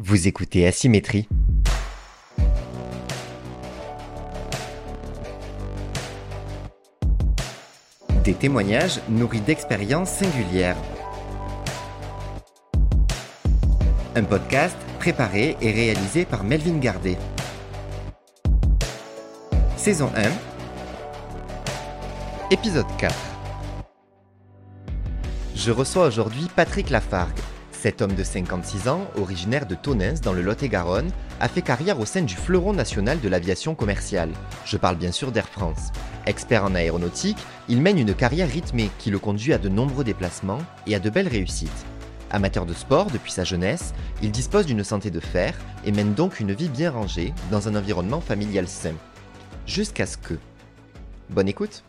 Vous écoutez Asymétrie. Des témoignages nourris d'expériences singulières. Un podcast préparé et réalisé par Melvin Gardet. Saison 1. Épisode 4. Je reçois aujourd'hui Patrick Lafargue. Cet homme de 56 ans, originaire de Tonnes dans le Lot-et-Garonne, a fait carrière au sein du fleuron national de l'aviation commerciale. Je parle bien sûr d'Air France. Expert en aéronautique, il mène une carrière rythmée qui le conduit à de nombreux déplacements et à de belles réussites. Amateur de sport depuis sa jeunesse, il dispose d'une santé de fer et mène donc une vie bien rangée dans un environnement familial sain. Jusqu'à ce que... Bonne écoute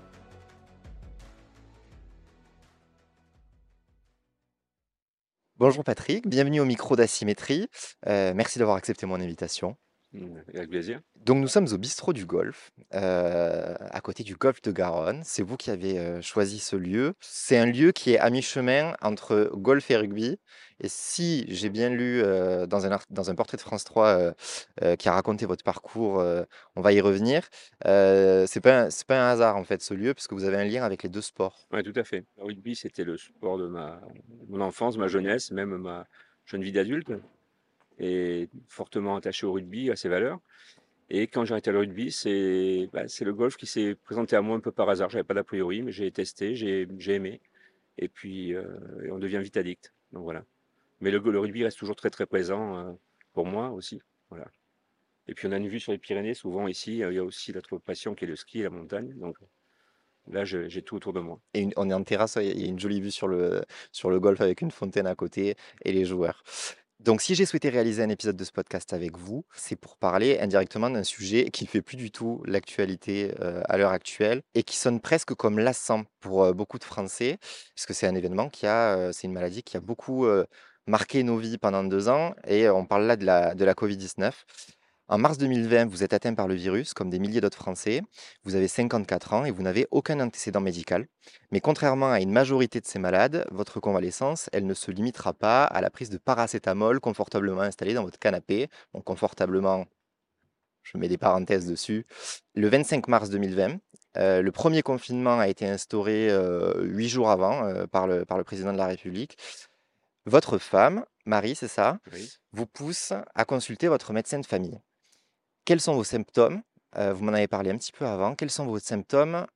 Bonjour Patrick, bienvenue au micro d'Asymétrie. Euh, merci d'avoir accepté mon invitation. Mmh, Avec plaisir. Donc nous sommes au bistrot du Golfe, euh, à côté du Golfe de Garonne. C'est vous qui avez euh, choisi ce lieu. C'est un lieu qui est à mi-chemin entre golf et rugby. Et si j'ai bien lu dans, un, portrait de France 3 euh, euh, qui a raconté votre parcours, on va y revenir. Euh, c'est pas un- hasard en fait ce lieu, puisque vous avez un lien avec les deux sports. Oui, tout à fait. Le rugby, c'était le sport de ma, mon enfance, ma jeunesse, même ma jeune vie d'adulte. Et fortement attaché au rugby, à ses valeurs. Et quand j'ai arrêté le rugby, c'est bah, le golf qui s'est présenté à moi un peu par hasard. J'avais pas d'a priori, mais j'ai testé, j'ai aimé. Et puis, on devient vite addict. Donc voilà. Mais le, le rugby reste toujours très très présent euh, pour moi aussi. Voilà. Et puis on a une vue sur les Pyrénées, souvent ici, euh, il y a aussi notre passion qui est le ski et la montagne. Donc là, je- j'ai tout autour de moi. Et on est en terrasse, il y a une jolie vue sur le, sur le golfe avec une fontaine à côté et les joueurs. Donc, si j'ai souhaité réaliser un épisode de ce podcast avec vous, c'est pour parler indirectement d'un sujet qui ne fait plus du tout l'actualité euh, à l'heure actuelle et qui sonne presque comme lassant pour euh, beaucoup de Français, puisque c'est un événement qui a, euh, c'est une maladie qui a beaucoup euh, marqué nos vies pendant deux ans et on parle là de la, de la Covid-19. En mars 2020, vous êtes atteint par le virus, comme des milliers d'autres Français. Vous avez 54 ans et vous n'avez aucun antécédent médical. Mais contrairement à une majorité de ces malades, votre convalescence, elle ne se limitera pas à la prise de paracétamol confortablement installé dans votre canapé. Bon, confortablement, je mets des parenthèses dessus. Le 25 mars 2020, euh, le premier confinement a été instauré euh, huit jours avant euh, par, le, par le président de la République. Votre femme, Marie, c'est ça, Oui. vous pousse à consulter votre médecin de famille. Quels sont vos symptômes? Euh, Vous m'en avez parlé un petit peu avant. Quels sont vos symptômes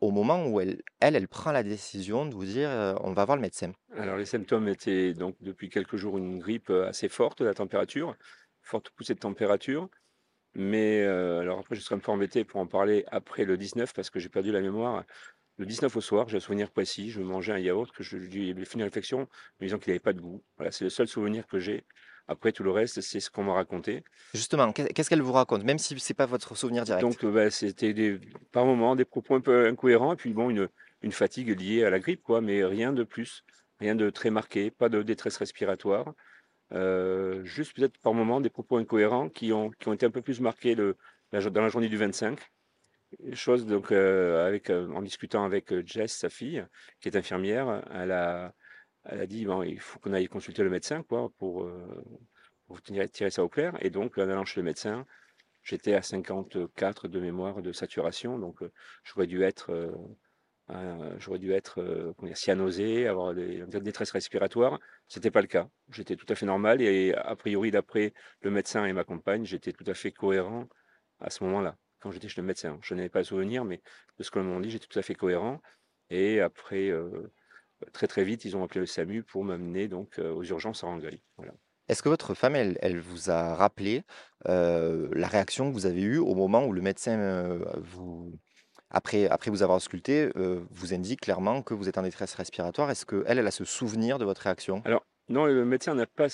au moment où elle, elle, elle prend la décision de vous dire euh, on va voir le médecin? Alors, les symptômes étaient donc depuis quelques jours une grippe euh, assez forte, la température, forte poussée de température. Mais euh, alors après, je serais un peu embêté pour en parler après le 19 parce que j'ai perdu la mémoire. Le 19 au soir, j'ai un souvenir précis. Je mangeais un yaourt que je lui ai fait une réflexion, me disant qu'il n'avait pas de goût. Voilà, c'est le seul souvenir que j'ai. Après, tout le reste, c'est ce qu'on m'a raconté. Justement, qu'est- qu'est-ce qu'elle vous raconte Même si ce n'est pas votre souvenir direct? Donc, euh, bah, c'était des, par moments des propos un peu incohérents et puis bon, une, une fatigue liée à la grippe, quoi, mais rien de plus, rien de très marqué, pas de détresse respiratoire. Euh, juste peut-être par moments des propos incohérents qui ont, qui ont été un peu plus marqués le, la jo- dans la journée du 25. Chose donc euh, euh, en discutant avec euh, Jess, sa fille, qui est infirmière, elle a, dit bon, il faut qu'on aille consulter le médecin pour, euh, tirer, ça au clair. Et donc, en allant chez le médecin, j'étais à 54 de mémoire de saturation, donc j'aurais dû être, j'aurais dû être cyanosé, avoir des, des détresse respiratoire. C'était pas le cas. J'étais tout à fait normal et a priori, d'après le médecin et ma compagne, j'étais tout à fait cohérent à ce moment-là, quand j'étais chez le médecin. Je n'avais pas le souvenir, mais de ce que m'ont dit, j'étais tout à fait cohérent. Et après, euh, très très vite, ils ont appelé le SAMU pour m'amener donc euh, aux urgences à Rangueil. Voilà. Est-ce que votre femme, elle, elle vous a rappelé euh, la réaction que vous avez eue au moment où le médecin, euh, vous, après, après vous avoir ausculté, euh, vous indique clairement que vous êtes en détresse respiratoire? Est-ce qu'elle, elle a ce souvenir de votre réaction? Alors, non, le médecin n'a pas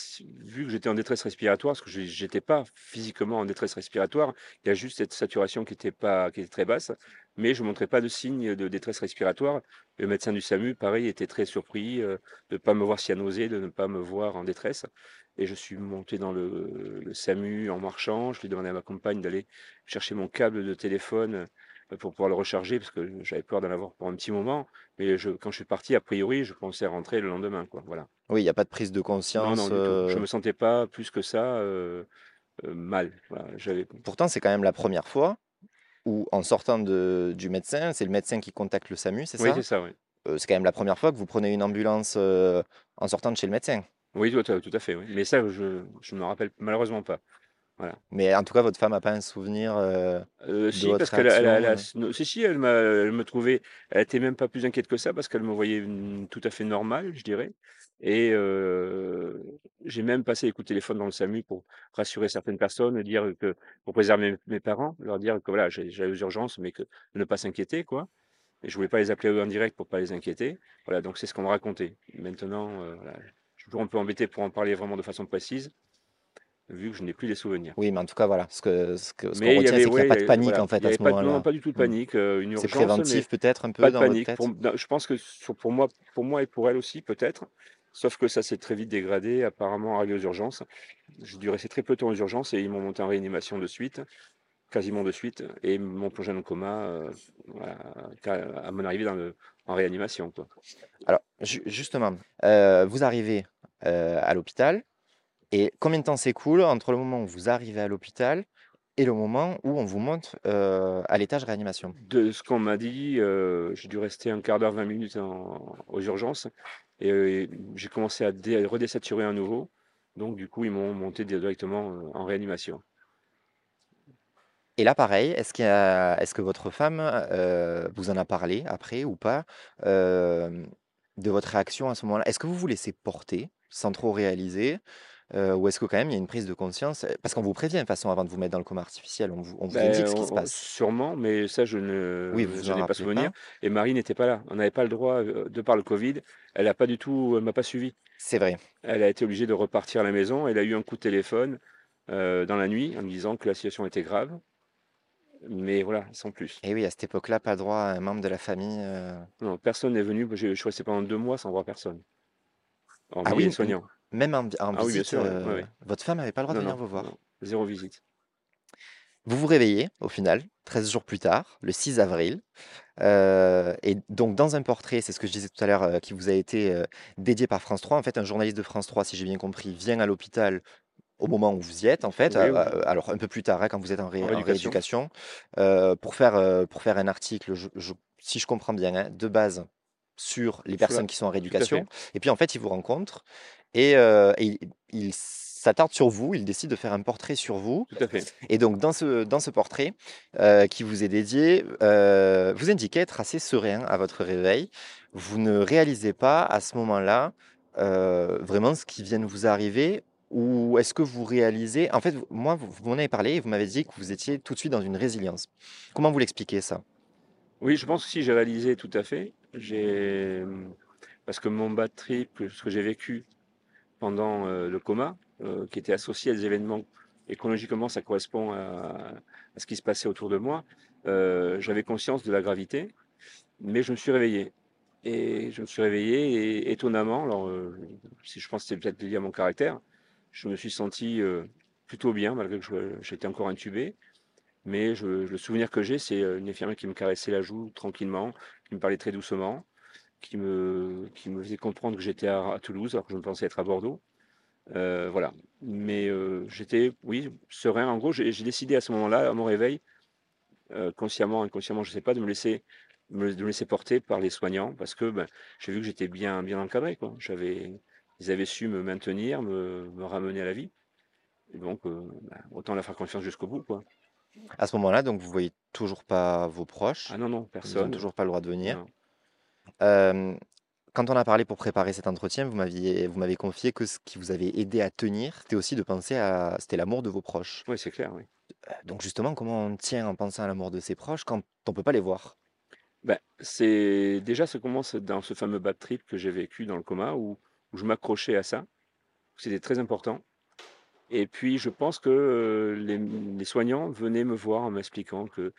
vu que j'étais en détresse respiratoire, parce que je n'étais pas physiquement en détresse respiratoire. Il y a juste cette saturation qui était, pas, qui était très basse, mais je ne montrais pas de signe de détresse respiratoire. Le médecin du SAMU, pareil, était très surpris euh, de ne pas me voir cyanosé, de ne pas me voir en détresse. Et je suis monté dans le, SAMU en marchant. Je lui ai demandé à ma compagne d'aller chercher mon câble de téléphone euh, pour pouvoir le recharger, parce que j'avais peur d'en avoir pour un petit moment. Mais je, quand je suis parti, a priori, je pensais rentrer le lendemain. Quoi. Voilà. Oui, il y a pas de prise de Non, non, conscience, du tout. Je heu me sentais pas plus que ça, heu heu, mal. Voilà, j'avais pourtant c'est quand même la première fois où en sortant de du médecin, c'est le médecin qui contacte le SAMU, c'est oui, c'est ça? ça, oui. C'est quand même la première fois que vous prenez une ambulance, en sortant de chez le médecin? Oui, tout à fait, oui. Mais ça, je je me rappelle malheureusement pas. Voilà. Mais en tout cas, votre femme a pas un souvenir, heu, Heu, de si, votre parce qu'elle a si, si, elle elle me trouvait elle était même pas plus inquiète que ça parce qu'elle me voyait, tout à fait normal, je dirais et heu, j'ai même passé les coups de téléphone dans le SAMU pour rassurer certaines personnes, dire que pour préserver mes mes parents, leur dire que voilà, j'ai j'allais aux urgences, mais que ne pas s'inquiéter, quoi et je voulais pas les appeler eux en direct pour pas les inquiéter. Voilà, donc c'est ce qu'on me racontait. Maintenant, voilà, je suis toujours un peu embêté pour en parler vraiment de façon précise, vu que je n'ai plus les souvenirs. Oui, mais en tout cas, voilà, ce que ce que ce qu'on y retient, c'est qu'il y a pas de panique, voilà, en fait, à ce pas de non, moment-là. pas du tout de Mmh. panique, une C'est préventif peut-être un pas peu de dans votre panique. Tête? non, je pense que pour moi pour moi et pour elle aussi peut-être, sauf que ça s'est très vite dégradé apparemment arrivé aux urgences. J'ai dû rester très peu de temps aux urgences et ils m'ont monté en réanimation de suite, quasiment de suite et m'ont plongé dans le coma, voilà, qu'à à mon arrivée dans le en réanimation, quoi. Alors, ju justement, heu, vous arrivez, à l'hôpital et combien de temps s'écoule entre le moment où vous arrivez à l'hôpital et le moment où on vous monte, heu, à l'étage réanimation? De ce qu'on m'a dit, heu, j'ai dû rester un quart d'heure, 20 minutes en aux urgences et heu, j'ai commencé à dé redésaturer à nouveau. Donc du coup, ils m'ont monté directement, en réanimation. Et là, pareil, est-ce que votre femme, vous en a parlé après ou pas, de votre réaction à ce moment-là? Est-ce que vous vous laissez porter sans trop réaliser, heu, ou est-ce que quand même il y a une prise de conscience? Heu, parce qu'on vous prévient de toute façon avant de vous mettre dans le coma artificiel, on vous on vous Beh, indique ce qui se on passe. sûrement, mais ça je Oui, vous ne vous je en n'ai pas souvenir pas? et Marie n'était pas là. On n'avait pas le droit, heu, de par le covid, elle a pas du tout elle m'a pas suivi. C'est vrai. Elle a été obligée de repartir à la maison. Elle a eu un coup de téléphone, dans la nuit en me disant que la situation était grave, mais voilà, sans plus. Et oui, à cette époque-là, pas droit à un membre de la famille, Non, personne n'est venu, je je suis resté pendant 2 mois sans voir personne, ah hormis oui, soignants. Même en en Ah oui, visite, sûr, ouais, ouais. votre femme avait pas le droit de venir non, vous non, voir? 0 visite. Vous vous réveillez au final, 13 jours plus tard, le 6 avril, heu et donc dans un portrait, c'est ce que je disais tout à l'heure, heu, qui vous a été, dédié par France 3. En fait, un journaliste de France 3, si j'ai bien compris, vient à l'hôpital au moment où vous y êtes, en fait, Oui, oui, alors un peu plus tard, hein, quand vous êtes en en ré en rééducation, pour faire, pour faire un article, je je si je comprends bien, hein, de base sur les personnes qui sont en rééducation et puis, en fait, il vous rencontre et il il s'attarde sur vous, il décide de faire un portrait sur vous tout à fait. et donc dans ce dans ce portrait, qui vous est dédié, vous indiquez être assez serein à votre réveil. Vous ne réalisez pas à ce moment-là, vraiment ce qui vient de vous arriver ou est-ce que vous réalisez en fait, moi, vous vous m'en avez parlé et vous m'avez dit que vous étiez tout de suite dans une résilience. Comment vous l'expliquez ça? Oui, je pense que si j'ai réalisé tout à fait. J'ai, mmh, parce que mon bad trip, ce que j'ai vécu pendant, heu, le coma, heu, qui était associé à des événements et chronologiquement ça correspond à ce qui se passait autour de moi, heu, j'avais conscience de la gravité, mais je me suis réveillé. Et je me suis réveillé et étonnamment alors, si je pense que c'est peut-être lié à mon caractère, je me suis senti, plutôt bien malgré que j'étais encore intubé. Mais le souvenir que j'ai, c'est, une infirmière qui me caressait la joue tranquillement, qui me parlait très doucement, qui me qui me faisait comprendre que j'étais à à Toulouse alors que je pensais être à Bordeaux. Heu, voilà. Mais, heu, j'étais, oui, serein. En gros, j'ai décidé à ce moment-là, à mon réveil, heu, consciemment, inconsciemment, je ne sais pas, de me laisser me de me laisser porter par les soignants parce que, ben, j'ai vu que j'étais bien bien encadré, quoi. J'avais ils avaient su me maintenir, me me ramener à la vie et donc, heu, bah, autant leur faire confiance jusqu'au bout, quoi. À ce moment-là, donc vous voyez toujours pas vos Ah proches, non, non, ils ont personne. toujours pas le droit de venir? Non. Hem, quand on a parlé pour préparer cet entretien, vous m'aviez vous m'avez confié que ce qui vous avait aidé à tenir, c'était aussi de penser à c'était l'amour de vos proches. Oui, c'est clair, oui. Heu, donc justement, comment on tient en pensant à l'amour de ses proches quand on peut pas les voir? Bah, c'est déjà ça commence dans ce fameux bad trip que j'ai vécu dans le coma où où je m'accrochais à ça. C'était très important et puis je pense que, heu, les, les soignants venaient me voir en m'expliquant que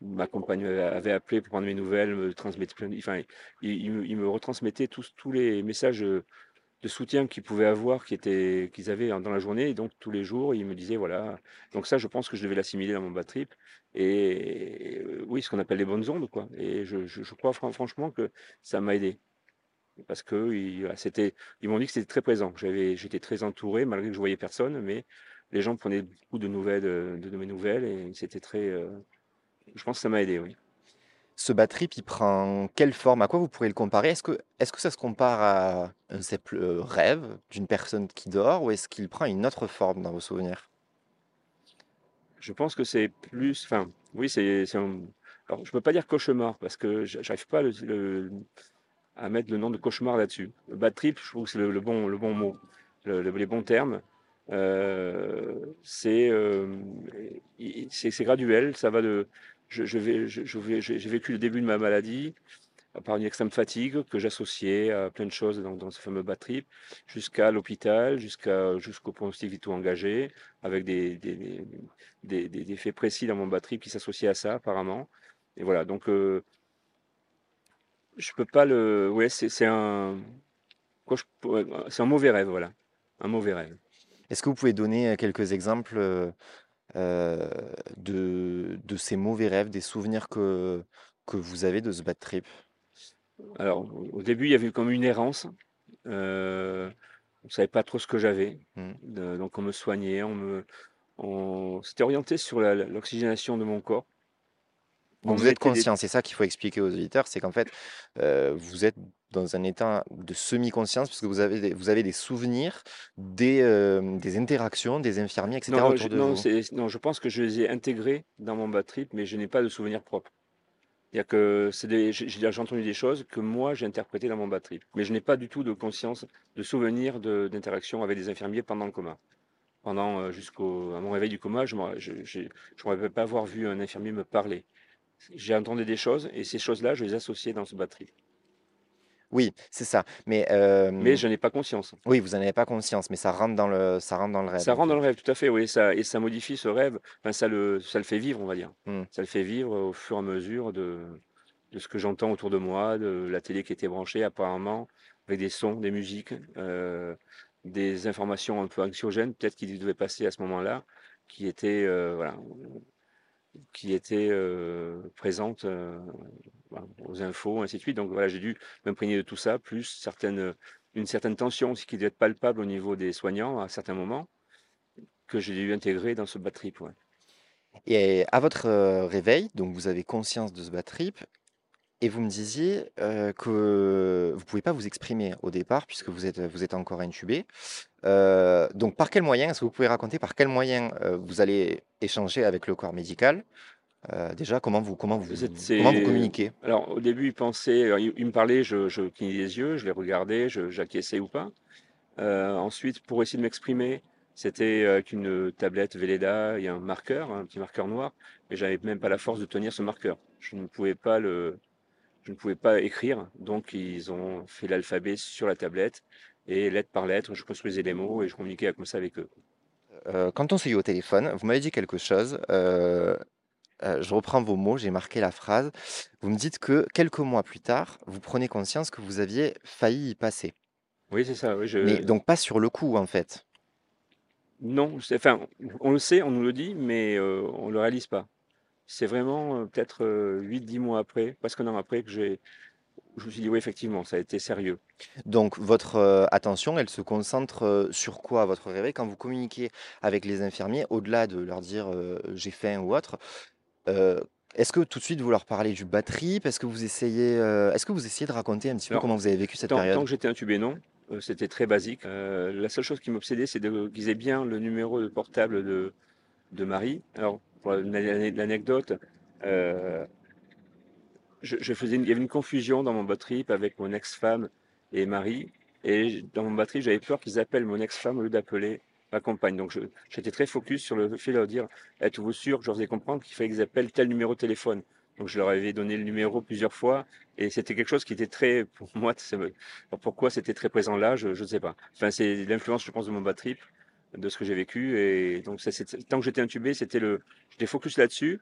ma compagne avait appelé pour prendre mes nouvelles, me de enfin, ils me ils me retransmettaient tous tous les messages, de soutien qu'ils pouvaient avoir, qu'ils avaient dans la journée et donc tous les jours, ils me disaient voilà donc ça, je pense que je devais l'assimiler dans mon bad trip et heu, oui, ce qu'on appelle les bonnes ondes, quoi et je crois fran franchement que ça m'a aidé. parce que ils, ils m'ont dit que c'était très présent. J'étais très entouré malgré que je voyais personne, mais les gens prenaient beaucoup de nouvelles, euh, de, de mes nouvelles et c'était très. euh, je pense que ça m'a aidé, oui. Ce bad trip, il prend quelle forme? À quoi vous pourrez le comparer? Est-ce que, est-ce que ça se compare à un simple euh, rêve d'une personne qui dort ou est-ce qu'il prend une autre forme dans vos souvenirs? Je pense que c'est plus, enfin, oui, c'est, un- alors je peux pas dire cauchemar parce que j'arrive pas à, le- le- à mettre le nom de cauchemar là-dessus. Le bad trip, je trouve que c'est le, le bon, le bon mot, le- le- les bons termes. Euh, c'est, euh, il- c'est, c'est graduel, ça va de, je, je je, j'ai j'ai vécu le début de ma maladie par une extrême fatigue que j'associais à plein de choses dans, dans ce fameux bad trip, jusqu'à l'hôpital, jusqu'à, jusqu'au pronostic vitaux engagé, avec des, des, des, des- faits précis dans mon bad trip qui s'associaient à ça, apparemment. Et voilà, donc euh, je peux pas le. Ouais, c'est c'est un. C'est un mauvais rêve, voilà. Un mauvais rêve. Est-ce que vous pouvez donner euh, quelques exemples euh, de, de ces mauvais rêves, des souvenirs que, que vous avez de ce bad trip? Alors, au début, il y avait comme une errance. Euh, on ne savait pas trop ce que j'avais. De- donc, on me soignait, on me, on s'était orienté sur l'oxygénation de mon corps. On Donc vous êtes des- conscient, c'est ça qu'il faut expliquer aux auditeurs, c'est qu'en fait, euh, vous êtes dans un état de semi-conscience parce que vous avez des, vous avez des souvenirs des, euh, des interactions des infirmiers, etc. Non, autour je, de non, vous. non, je pense que je les ai intégrés dans mon bad trip, mais je n'ai pas de souvenir propre. Il y a que c'est des, j'ai entendu des choses que moi j'ai interprétées dans mon bad trip, mais je n'ai pas du tout de conscience, de souvenir de- d'interaction avec des infirmiers pendant le coma. Pendant euh, jusqu'au à mon réveil du coma, je ne me rappelle pas avoir vu un infirmier me parler. J'ai entendu des choses et ces choses-là, je les associais dans ce bad trip. Oui, c'est ça. Mais, euh, Mais je n'ai pas conscience. oui, vous n'en avez pas conscience, mais ça rentre dans le, ça rentre dans le rêve. Ça en rentre dans le rêve, tout à fait, oui, ça, et ça modifie ce rêve, enfin, ça, le, ça le fait vivre, on va dire. Hmm. Ça le fait vivre au fur et à mesure de, de ce que j'entends autour de moi, de la télé qui était branchée apparemment, avec des sons, des musiques, euh, des informations un peu anxiogènes, peut-être qui devaient passer à ce moment-là, qui étaient, euh, voilà, qui étaient euh, présentes euh, voilà, aux infos, ainsi de suite. Donc voilà, j'ai dû m'imprégner de tout ça, plus certaines, une certaine tension qui devait être palpable au niveau des soignants à certains moments, que j'ai dû intégrer dans ce bad trip. ouais. Et à votre euh, réveil, donc vous avez conscience de ce bad trip, et vous me disiez que vous pouvez pas vous exprimer au départ puisque vous êtes, vous êtes encore intubé. Donc par quel moyen, est-ce que vous pouvez raconter par quel moyen vous allez échanger avec le corps médical? Déjà, comment vous, comment vous, C'est- comment vous c'est- communiquez? Alors au début, il pensait, alors, il, il me parlait, je, je clignais des yeux, je les regardais, je- j'acquiesçais ou pas. Ensuite, pour essayer de m'exprimer, c'était avec une tablette Velleda, a un marqueur, un petit marqueur noir, mais j'avais même pas la force de tenir ce marqueur. Je ne pouvais pas le, je ne pouvais pas écrire, donc ils ont fait l'alphabet sur la tablette et lettre par lettre, je construisais les mots et je communiquais comme ça avec eux. Euh, quand on s'est eu au téléphone, vous m'avez dit quelque chose. euh, euh, je reprends vos mots, j'ai marqué la phrase. Vous me dites que quelques mois plus tard, vous prenez conscience que vous aviez failli y passer. Oui, c'est ça. Oui, je... Mais donc pas sur le coup, en fait. Non, enfin, on le sait, on nous le dit, mais on le réalise pas. C'est vraiment euh, peut-être 8-10 mois après, presque un an après, que j'ai, je me suis dit, oui, effectivement, ça a été sérieux. Donc votre euh, attention, elle se concentre euh, sur quoi à votre réveil? Quand vous communiquez avec les infirmiers, au-delà de leur dire euh, j'ai faim ou autre. euh, est-ce que tout de suite vous leur parlez du bad trip? Est-ce que vous essayez, euh, est-ce que vous essayez de raconter un petit peu Alors, comment vous avez vécu cette Tant, tant période? que j'étais intubé, non. Euh, c'était très basique. Euh, la seule chose qui m'obsédait, c'est de qu'ils aient bien le numéro de portable de, de Marie. Alors, pour l'ane- l'anecdote, euh, je, il y avait une confusion dans mon bad trip avec mon ex-femme et Marie. Et dans mon bad trip, j'avais peur qu'ils appellent mon ex-femme au lieu d'appeler ma compagne. Donc, j'étais très focus sur le fait de leur dire Êtes-vous sûr que je leur faisais comprendre qu'il fallait qu'ils appellent tel numéro de téléphone? Donc, je leur avais donné le numéro plusieurs fois. Et c'était quelque chose qui était très, pour moi, pourquoi c'était très présent là, je ne sais pas. Enfin, c'est l'influence, je pense, de mon bad trip, de ce que j'ai vécu. Et donc, ça, tant que j'étais intubé, c'était le, j'étais focus là-dessus.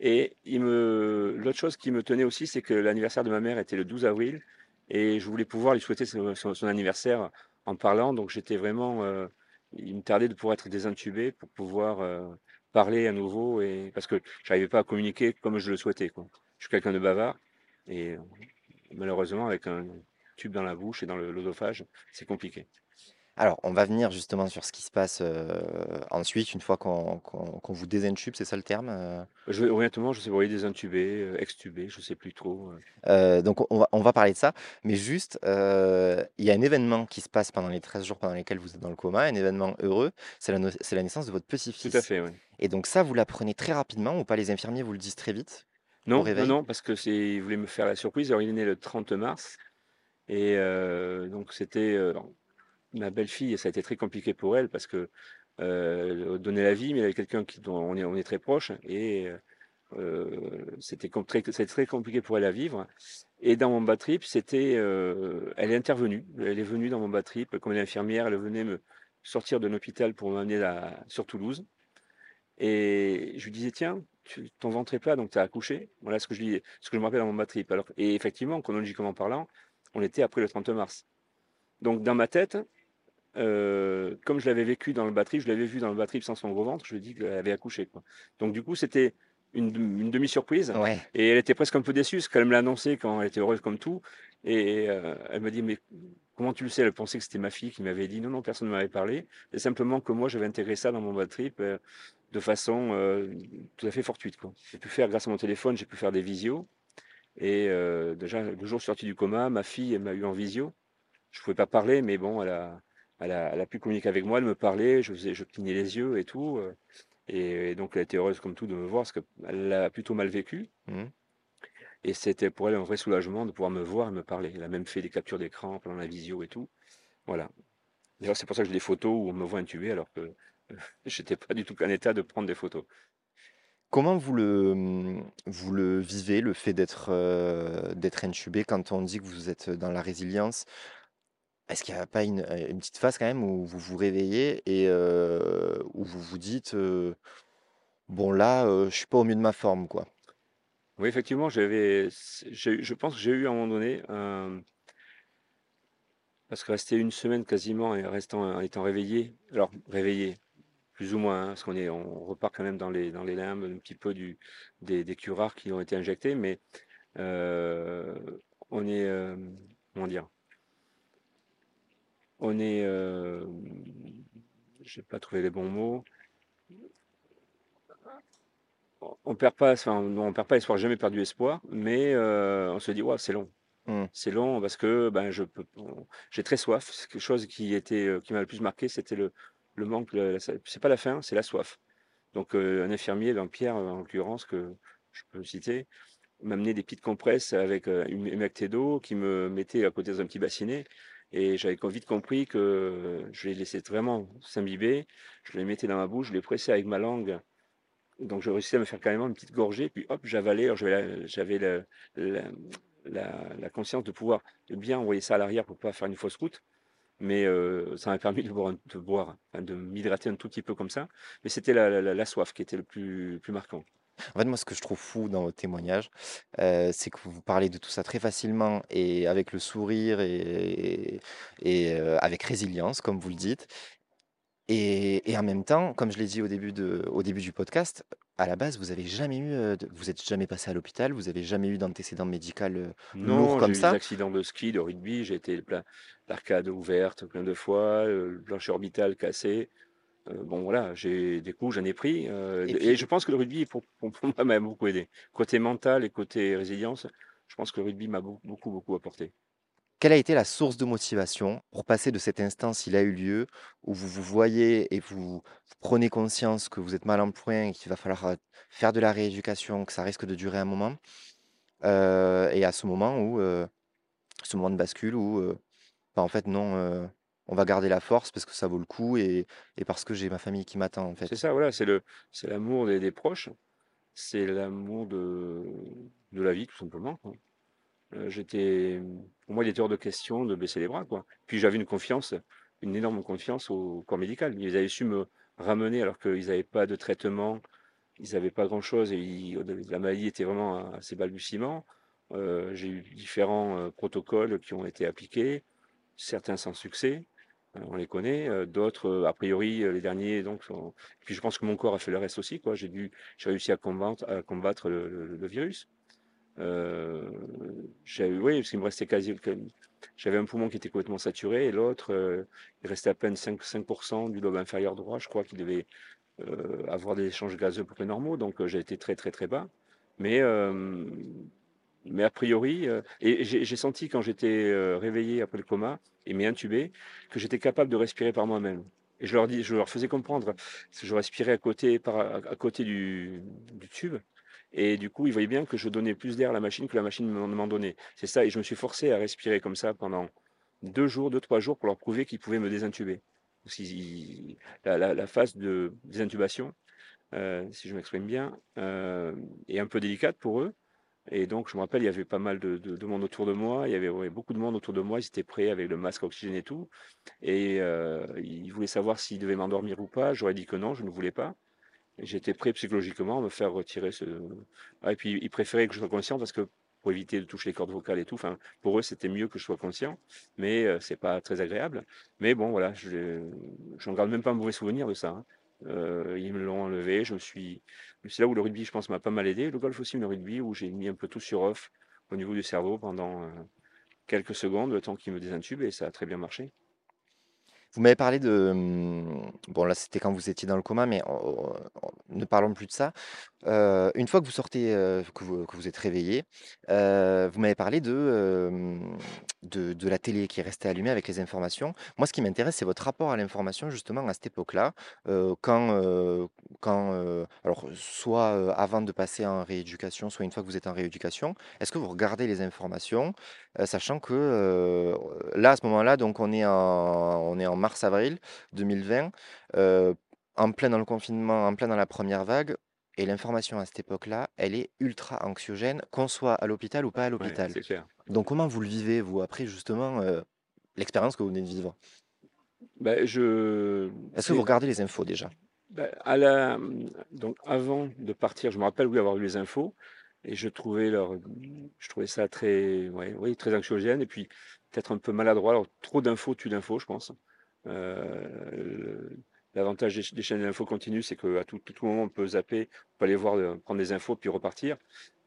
Et l'autre chose qui me tenait aussi, c'est que l'anniversaire de ma mère était le 12 avril. Et je voulais pouvoir lui souhaiter son, anniversaire en parlant. Donc, j'étais vraiment, euh, il me tardait de pouvoir être désintubé pour pouvoir euh, parler à nouveau. Et, parce que j'arrivais pas à communiquer comme je le souhaitais. Je suis quelqu'un de bavard. Et malheureusement, avec un, tube dans la bouche et dans le l'œsophage, c'est compliqué. Alors, on va venir justement sur ce qui se passe, heu, ensuite, une fois qu'on qu'on qu'on vous désintube, c'est ça le terme, heu? Je honnêtement, je sais pas, oui, désintubé, heu, extubé, je sais plus trop, heu. Heu, donc on va on va parler de ça, mais juste, il y a un événement qui se passe pendant les 13 jours pendant lesquels vous êtes dans le coma, un événement heureux, c'est la no c'est la naissance de votre Tout à petit-fils fait, oui. et donc ça, vous l'apprenez très rapidement ou pas? Les infirmiers vous le disent très vite, au Non, non, réveil? non, parce que c'est ils voulaient me faire la surprise. Alors il est né le 30 mars et donc c'était, alors ma belle-fille, ça a été très compliqué pour elle parce que, heu, donner la vie, mais y avait quelqu'un dont on est très proche et heu, c'était très très compliqué pour elle à vivre et dans mon bad trip, c'était, heu, elle est intervenue. Elle est venue dans mon bad trip, comme elle est infirmière, elle venait me sortir de l'hôpital pour m'amener sur Toulouse et je lui disais: «Tiens, tu ton ventre est plat, donc tu as accouché». Voilà ce que je me rappelle dans mon bad trip. Et effectivement, chronologiquement parlant, on était après le 30 mars. Donc dans ma tête, heu, comme je l'avais vécu dans le bad trip, je l'avais vu dans le bad trip sans son gros ventre, je lui ai dit qu'elle avait accouché, quoi. Donc du coup, c'était une dem une demi surprise Ouais. et elle était presque un peu déçue parce qu'elle me l'a annoncé quand elle était heureuse comme tout et heu, elle m'a dit: «Mais comment tu le sais?» elle pensait que c'était ma fille qui m'avait dit: «Non, non, personne ne m'avait parlé, c'est simplement que moi j'avais intégré ça dans mon bad trip, heu, de façon, heu, tout à fait fortuite, quoi». J'ai pu faire grâce à mon téléphone, j'ai pu faire des visios et déjà le jour sorti du coma, ma fille, elle m'a eu en visio. Je pouvais pas parler, mais bon, elle a elle a elle a pu communiquer avec moi, elle me parlait, je faisais je clignais les yeux et tout, heu et donc elle était heureuse comme tout de me voir parce qu'elle l'a plutôt mal vécu Mmh. et c'était pour elle un vrai soulagement de pouvoir me voir et me parler. Elle a même fait des captures d'écran pendant la visio et tout. Voilà. D'ailleurs, c'est pour ça que j'ai des photos où on me voit intubé alors que, j'étais pas du tout en état de prendre des photos. Comment vous le, vous le vivez, le fait d'être, heu, d'être intubé quand on dit que vous êtes dans la résilience? Est-ce qu'il y a pas une, heu, une petite phase quand même où vous vous réveillez et heu, où vous vous dites, «Bon là, heu, je suis pas au mieux de ma forme, quoi»? Oui, effectivement, j'avais je pense que j'ai eu à un moment donné, parce que rester une semaine quasiment et restant en étant réveillé, alors réveillé, plus ou moins, hein, parce qu'on est on repart quand même dans les dans les limbes un petit peu du des des curares qui ont été injectés, mais on est, comment dire? On est, je vais pas trouver les bons mots. On perd pas enfin, non, on perd pas espoir, j'ai jamais perdu espoir, mais heu, on se dit: «Waouh, c'est long». Mmh. C'est long parce que, ben, je peux on j'ai très soif. C'est quelque chose qui était, heu, qui m'a le plus marqué, c'était le le manque, c'est pas la faim, c'est la soif. Donc heu, un infirmier, ben, Pierre, en l'occurrence, que je peux citer, m'amenait des petites compresses avec, une humectée d'eau qui me mettait à côté dans un petit bassinet et j'avais vite compris que je les laissais vraiment s'imbiber. Je les mettais dans ma bouche, je les pressais avec ma langue, donc je réussissais à me faire carrément une petite gorgée, puis hop, j'avalais. J'avais la conscience de pouvoir bien envoyer ça à l'arrière pour pas faire une fausse route, mais heu, ça m'a permis de boire de boire, de m'hydrater un tout petit peu comme ça, mais c'était la soif qui était le plus plus marquant. En fait, moi, ce que je trouve fou dans votre témoignage, heu, c'est que vous parlez de tout ça très facilement et avec le sourire et et heu, avec résilience, comme vous le dites et et en même temps, comme je l'ai dit au début de au début du podcast, à la base, vous avez jamais eu, heu, de vous êtes jamais passé à l'hôpital, vous avez jamais eu d'antécédent médical, heu, lourd Non, j'ai comme eu des ça? accidents de ski, de rugby, j'ai été plein l'arcade ouverte plein de fois, heu, le plancher orbital cassé. Heu, bon voilà, j'ai des coups, j'en ai pris, heu, Et je pense que le rugby pour pour pour moi m'a beaucoup aidé. Côté mental et côté résilience, je pense que le rugby m'a beau beaucoup, beaucoup apporté. Quelle a été la source de motivation pour passer de cet instant, s'il a eu lieu, où vous vous voyez et vous vous prenez conscience que vous êtes mal en point et qu'il va falloir, heu, faire de la rééducation, que ça risque de durer un moment, et à ce moment où, ce moment de bascule où, bah, en fait non, on va garder la force parce que ça vaut le coup et et parce que j'ai ma famille qui m'attend, en C'est ça, voilà, c'est l'amour des proches, c'est l'amour de de la vie tout simplement. Heu, j'étais pour moi, il était hors de question de baisser les bras, quoi. Puis j'avais une confiance, une énorme confiance au corps médical. Ils avaient su me ramener alors qu'ils avaient pas de traitement, ils avaient pas grand-chose et ils la maladie était vraiment à ses balbutiements. Heu, j'ai eu différents, heu, protocoles qui ont été appliqués, certains sans succès, on les connaît, heu, d'autres, heu, a priori, les derniers donc sont puis je pense que mon corps a fait le reste aussi, quoi. J'ai dû j'ai réussi à combattre à le virus. Oui, parce qu'il me restait quasi j'avais un poumon qui était complètement saturé et l'autre, euh, il restait à peine 5, 5% du lobe inférieur droit. Je crois qu'il devait euh, avoir des échanges gazeux pour peu normaux, donc j'ai été très très très bas. Mais, mais a priori, et j'ai senti quand j'étais réveillé après le coma et m'y intubé, que j'étais capable de respirer par moi-même. Et je leur, dis, je leur faisais comprendre, que je respirais à côté, à côté du, tube. Et du coup, ils voyaient bien que je donnais plus d'air à la machine que la machine m'en donnait. C'est ça. Et je me suis forcé à respirer comme ça pendant deux jours, deux, trois jours pour leur prouver qu'ils pouvaient me désintuber. La, la, phase de désintubation, euh, si je m'exprime bien, euh, est un peu délicate pour eux. Et donc, je me rappelle, il y avait pas mal de, de, monde autour de moi. Il y avait beaucoup de monde autour de moi. Ils étaient prêts avec le masque oxygène et tout. Et euh, ils voulaient savoir s'ils devaient m'endormir ou pas. J'aurais dit que non, je ne voulais pas. J'étais prêt psychologiquement à me faire retirer ce. Ah, et puis, ils préféraient que je sois conscient parce que pour éviter de toucher les cordes vocales et tout. Enfin, pour eux, c'était mieux que je sois conscient, mais euh, c'est pas très agréable. Mais bon, voilà, je n'en garde même pas un mauvais souvenir de ça. Hein. Euh, ils me l'ont enlevé. Je me suis. C'est là où le rugby, je pense, m'a pas mal aidé. Le golf aussi, le rugby, où j'ai mis un peu tout sur off au niveau du cerveau pendant euh, quelques secondes, le temps qu'il me désintube, et ça a très bien marché. Vous m'avez parlé de, mmh, bon là c'était quand vous étiez dans le coma, mais ne parlons plus de ça. une fois que vous sortez, que vous êtes réveillé, vous m'avez parlé de, de la télé qui est restée allumée avec les informations. Moi, ce qui m'intéresse, c'est votre rapport à l'information justement à cette époque-là, quand, quand, alors soit, avant de passer en rééducation, soit une fois que vous êtes en rééducation. Est-ce que vous regardez les informations, sachant que, là, à ce moment-là, donc on est en on est en mars-avril 2020, en plein dans le confinement, en plein dans la première vague, et l'information à cette époque-là, elle est ultra anxiogène, qu'on soit à l'hôpital ou pas à l'hôpital. Donc comment vous le vivez, vous, après justement l'expérience que vous venez de vivre? Ben, je... Est-ce que vous regardez les infos déjà? À la... Donc avant de partir, je me rappelle oui avoir eu les infos et je trouvais leur, je trouvais ça très, oui, très anxiogène et puis peut-être un peu maladroit. Trop d'infos tue d'infos, je pense. Euh, l'avantage des, chaînes d'infos continues, c'est qu'à tout, tout, moment, on peut zapper, on peut aller voir, euh, prendre des infos, puis repartir.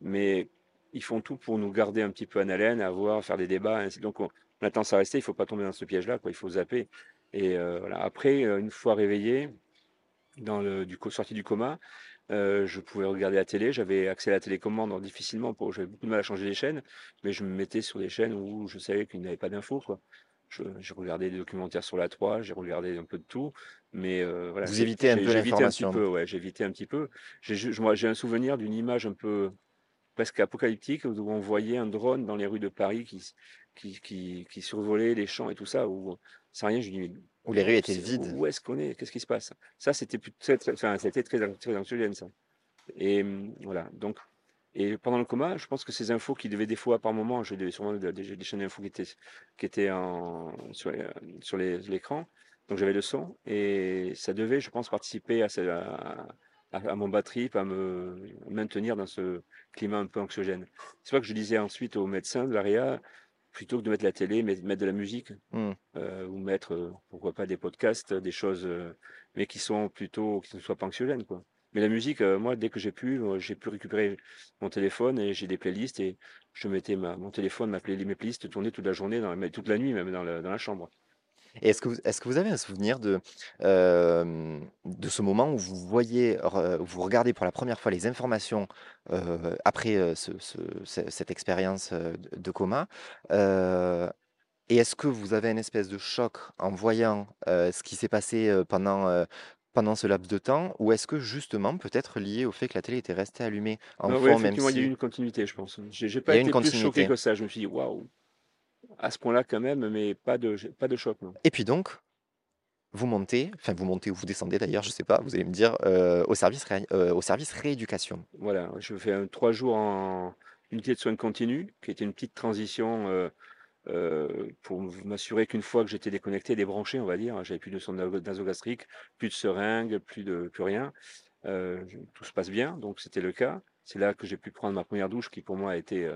Mais ils font tout pour nous garder un petit peu en haleine, à voir, faire des débats. Donc, on, a tendance à rester. Il ne faut pas tomber dans ce piège-là. Il faut zapper. Et euh, voilà. Après, une fois réveillé, dans le, du, sorti du coma, je pouvais regarder la télé. J'avais accès à la télécommande difficilement. J'avais beaucoup de mal à changer les chaînes, mais je me mettais sur des chaînes où je savais qu'il n'y avait pas d'infos. J'ai regardé des documentaires sur la 3, j'ai regardé un peu de tout, mais euh, voilà. Vous évitez un peu l'information. Ouais, j'ai évité un petit peu. J'ai un souvenir d'une image un peu presque apocalyptique où on voyait un drone dans les rues de Paris qui, qui, qui, qui survolait les champs et tout ça. Où, sans rien, je dis, où les rues étaient vides. Où est-ce qu'on est? Qu'est-ce qui se passe? Ça, c'était très, très, enfin, très, très anxiogène, ça. Et hum, voilà. Donc, et pendant le coma, je pense que ces infos qui devaient des fois, par moment, j'ai sûrement des, des, chaînes d'infos qui étaient, qui étaient en, sur, sur l'écran, donc j'avais le son, et ça devait, je pense, participer à, à, à, mon batterie, à me maintenir dans ce climat un peu anxiogène. C'est ça que je disais ensuite aux médecins de l'ARIA, plutôt que de mettre la télé, mettre de la musique, mmh. euh, ou mettre, euh, pourquoi pas, des podcasts, des choses, euh, mais qui sont plutôt, qui ne soient pas anxiogènes, quoi. Mais la musique, moi, dès que j'ai pu, j'ai pu récupérer mon téléphone et j'ai des playlists et je mettais ma, mon téléphone, ma play, mes playlists tourner toute la journée, dans, toute la nuit même dans, dans la chambre. Et est-ce que, vous, est-ce que vous avez un souvenir de, euh, de ce moment où vous voyez, vous regardez pour la première fois les informations après ce, cette expérience de, coma et est-ce que vous avez une espèce de choc en voyant ce qui s'est passé pendant, pendant ce laps de temps? Ou est-ce que justement peut-être lié au fait que la télé était restée allumée? En Non, fond, même il y a eu une continuité, je pense. J'ai j'ai pas été plus choqué que ça. Je me suis dit, waouh, à ce point-là quand même, mais pas de, pas de choc, non. Et puis donc, vous montez, enfin vous montez ou vous descendez d'ailleurs, je sais pas, vous allez me dire, euh, au, service euh, au service rééducation. Voilà, je fais un, trois jours en unité de soins continus, qui était une petite transition euh, pour m'assurer qu'une fois que j'étais déconnecté, débranché, on va dire, j'avais plus de sonde nasogastrique, plus de seringue, plus de plus rien. Tout se passe bien, donc c'était le cas. C'est là que j'ai pu prendre ma première douche, qui pour moi a été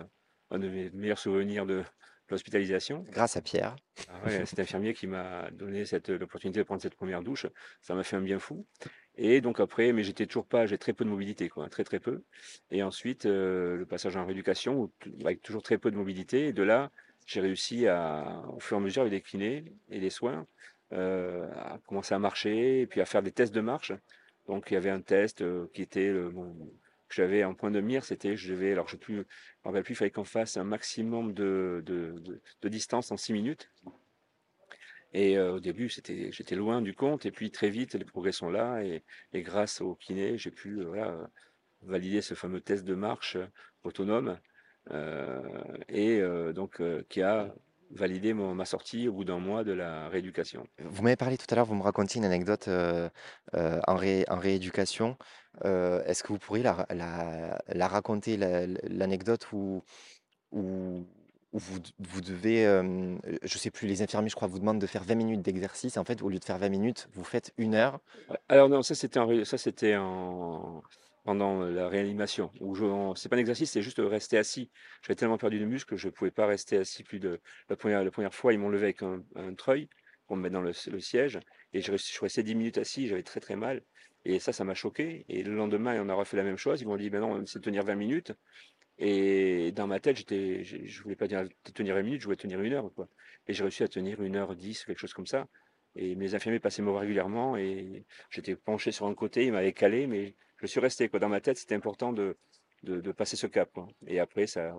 un de mes meilleurs souvenirs de, l'hospitalisation. Grâce à Pierre. Ah ouais, cet infirmier qui m'a donné cette l'opportunité de prendre cette première douche, ça m'a fait un bien fou. Et donc après, mais j'étais toujours pas, j'ai très peu de mobilité, quoi, très très peu. Et ensuite, le passage en rééducation, avec toujours très peu de mobilité. Et de là, j'ai réussi à, au fur et à mesure avec les kinés et les soins, euh, à commencer à marcher et puis à faire des tests de marche. Donc il y avait un test euh, qui était le, bon, j'avais en point de mire, c'était je devais, alors je ne me rappelle plus, il fallait qu'on fasse un maximum de, de, distance en 6 minutes. Et euh, au début, c'était, j'étais loin du compte, et puis très vite, les progrès sont là, et, grâce au kiné, j'ai pu euh, voilà, valider ce fameux test de marche euh, autonome, et donc qui a validé mon- ma sortie au bout d'un mois de la rééducation. Vous m'avez parlé tout à l'heure, vous me racontiez une anecdote euh, euh, en, ré- en rééducation. Euh, est-ce que vous pourriez la, ra- la- la raconter, la- l'anecdote où, où, où vous, devez, je sais plus, les infirmiers, je crois, vous demandent de faire 20 minutes d'exercice. En fait, au lieu de faire 20 minutes, vous faites une heure. Alors non, ça c'était en, ré- ça c'était en pendant la réanimation où je c'est pas un exercice, c'est juste rester assis. J'avais tellement perdu de muscles je pouvais pas rester assis plus de la première fois, ils m'ont levé avec un, treuil pour me mettre dans le, siège et je, je suis resté 10 minutes assis, j'avais très très mal et ça ça m'a choqué et le lendemain on a refait la même chose, ils m'ont dit ben non, c'est tenir 20 minutes et dans ma tête, j'étais je voulais pas dire tenir 20 minutes, je voulais tenir une heure. Et j'ai réussi à tenir une heure 10, quelque chose comme ça. Et mes infirmiers passaient me voir régulièrement et j'étais penché sur un côté, ils m'avaient calé, mais je suis resté quoi. Dans ma tête, c'était important de, de, passer ce cap. Et après, ça.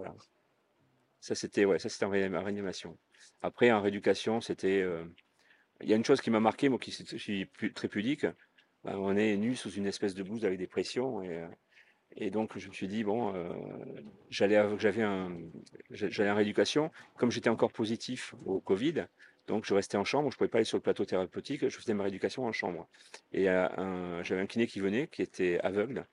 Ça c'était ouais, en réanima- réanimation. Après, en rééducation, c'était. euh, Il y a une chose qui m'a marqué, moi qui suis très pudique. Ben, on est nu sous une espèce de blouse avec des pressions et, euh, et donc je me suis dit bon, euh, j'allais en rééducation. Comme j'étais encore positif au Covid, donc je restais en chambre, je pouvais pas aller sur le plateau thérapeutique, je faisais ma rééducation en chambre. Et euh, j'avais un kiné qui venait, qui était aveugle.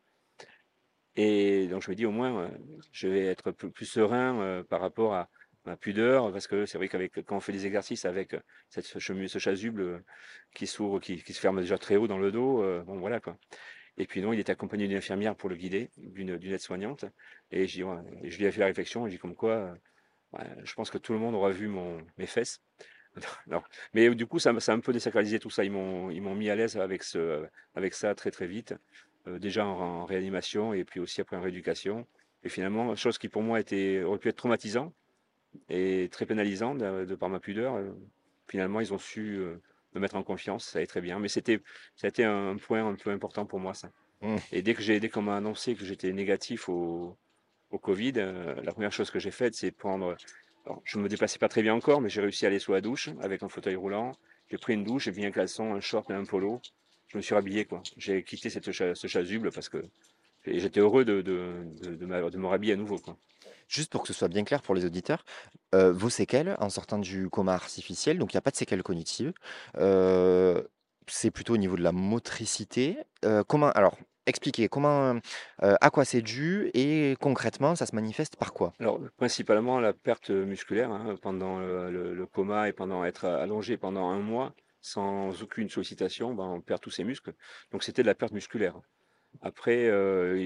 Et donc je me dis au moins, euh, je vais être plus, serein euh, par rapport à ma pudeur, parce que c'est vrai qu'avec quand on fait des exercices avec cette, ce, chasuble qui s'ouvre, qui, se ferme déjà très haut dans le dos, bon voilà quoi. Et puis non, il était accompagné d'une infirmière pour le guider, d'une aide-soignante. Et je, et lui ai fait la réflexion, je dis comme quoi, je pense que tout le monde aura vu mes fesses. Non. Mais du coup, ça, ça a un peu désacralisé tout ça. Ils m'ont ils m'ont mis à l'aise avec, ce, avec ça très très vite. Euh, déjà en, en réanimation et puis aussi après en rééducation. Et finalement, chose qui pour moi était, aurait pu être traumatisant et très pénalisant de, de par ma pudeur. euh, finalement, ils ont su euh, me mettre en confiance. Ça allait très bien. Mais c'était, ça a été un point un peu important pour moi, ça. Mm. Et dès que j'ai, dès qu'on m'a annoncé que j'étais négatif au, au Covid, la première chose que j'ai faite, c'est prendre. Je me déplaçais pas très bien encore, mais j'ai réussi à aller sous la douche avec un fauteuil roulant. J'ai pris une douche, j'ai mis un caleçon, un short et un polo. Je me suis rhabillé, quoi. J'ai quitté cette ce chasuble parce que j'étais heureux de, me rhabiller à nouveau. Juste pour que ce soit bien clair pour les auditeurs, euh, vos séquelles en sortant du coma artificiel, donc il n'y a pas de séquelles cognitives, euh, c'est plutôt au niveau de la motricité. Euh, comment, alors, expliquez comment, à quoi c'est dû et concrètement, ça se manifeste par quoi? Alors, principalement la perte musculaire hein, pendant le, coma et pendant être allongé pendant un mois sans aucune sollicitation, ben, on perd tous ses muscles. Donc, c'était de la perte musculaire. Après,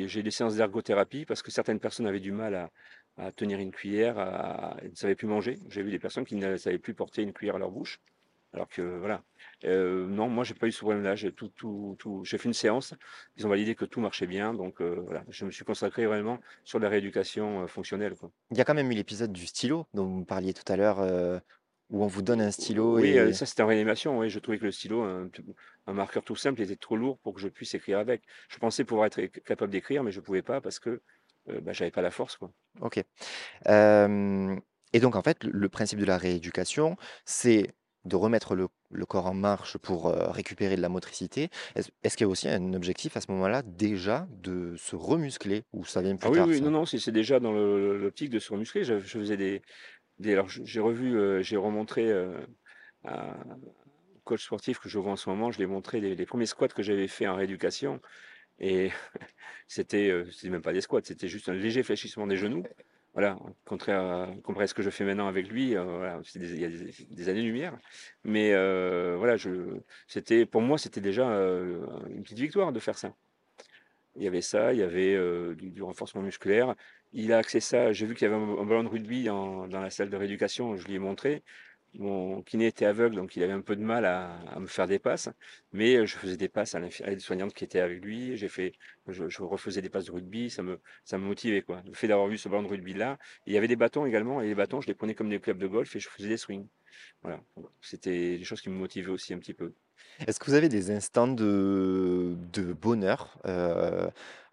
j'ai des séances d'ergothérapie parce que certaines personnes avaient du mal à, tenir une cuillère, à, ne savaient plus manger. J'ai vu des personnes qui ne savaient plus porter une cuillère à leur bouche. Alors que voilà. Euh, non, moi j'ai pas eu ce problème-là. J'ai tout, tout, tout. J'ai fait une séance. Ils ont validé que tout marchait bien. Donc euh, voilà, je me suis consacré vraiment sur la rééducation euh, fonctionnelle. Quoi. Il y a quand même eu l'épisode du stylo dont vous parliez tout à l'heure, où on vous donne un stylo Oui, et... ça c'était en réanimation. Oui, je trouvais que le stylo, un, un marqueur tout simple, était trop lourd pour que je puisse écrire avec. Je pensais pouvoir être capable d'écrire, mais je pouvais pas parce que bah, j'avais pas la force. Quoi. Ok. Et donc, en fait, le principe de la rééducation, c'est de remettre le, le corps en marche pour euh, récupérer de la motricité. Est-ce, qu'il y a aussi un objectif à ce moment-là, déjà, de se remuscler, ou ça vient Ah plus oui, tard, oui, non, ça? non, c'est c'est déjà dans l'optique de se remuscler. Je, je faisais des, des alors j'ai revu, euh, j'ai remontré euh, à un coach sportif que je vois en ce moment, je lui ai montré les, les premiers squats que j'avais fait en rééducation et c'était, c'était même pas des squats, c'était juste un léger fléchissement des genoux. Voilà, contraire à, à ce que je fais maintenant avec lui, euh, il y a des, années-lumière. Mais euh, voilà, pour moi, c'était déjà euh, une petite victoire de faire ça. Il y avait ça, il y avait du, renforcement musculaire. Il a axé ça. J'ai vu qu'il y avait un, ballon de rugby dans la salle de rééducation. Je lui ai montré. Mon kiné était aveugle, donc il avait un peu de mal à, me faire des passes, mais euh, je faisais des passes à l'aide-soignante qui était avec lui. J'ai fait, je, refaisais des passes de rugby, ça me, ça me motivait quoi. Le fait d'avoir vu ce ballon de rugby là, il y avait des bâtons également, et les bâtons, je les prenais comme des clubs de golf et je faisais des swings. Voilà, c'était des choses qui me motivaient aussi un petit peu. Est-ce que vous avez des instants de, bonheur euh,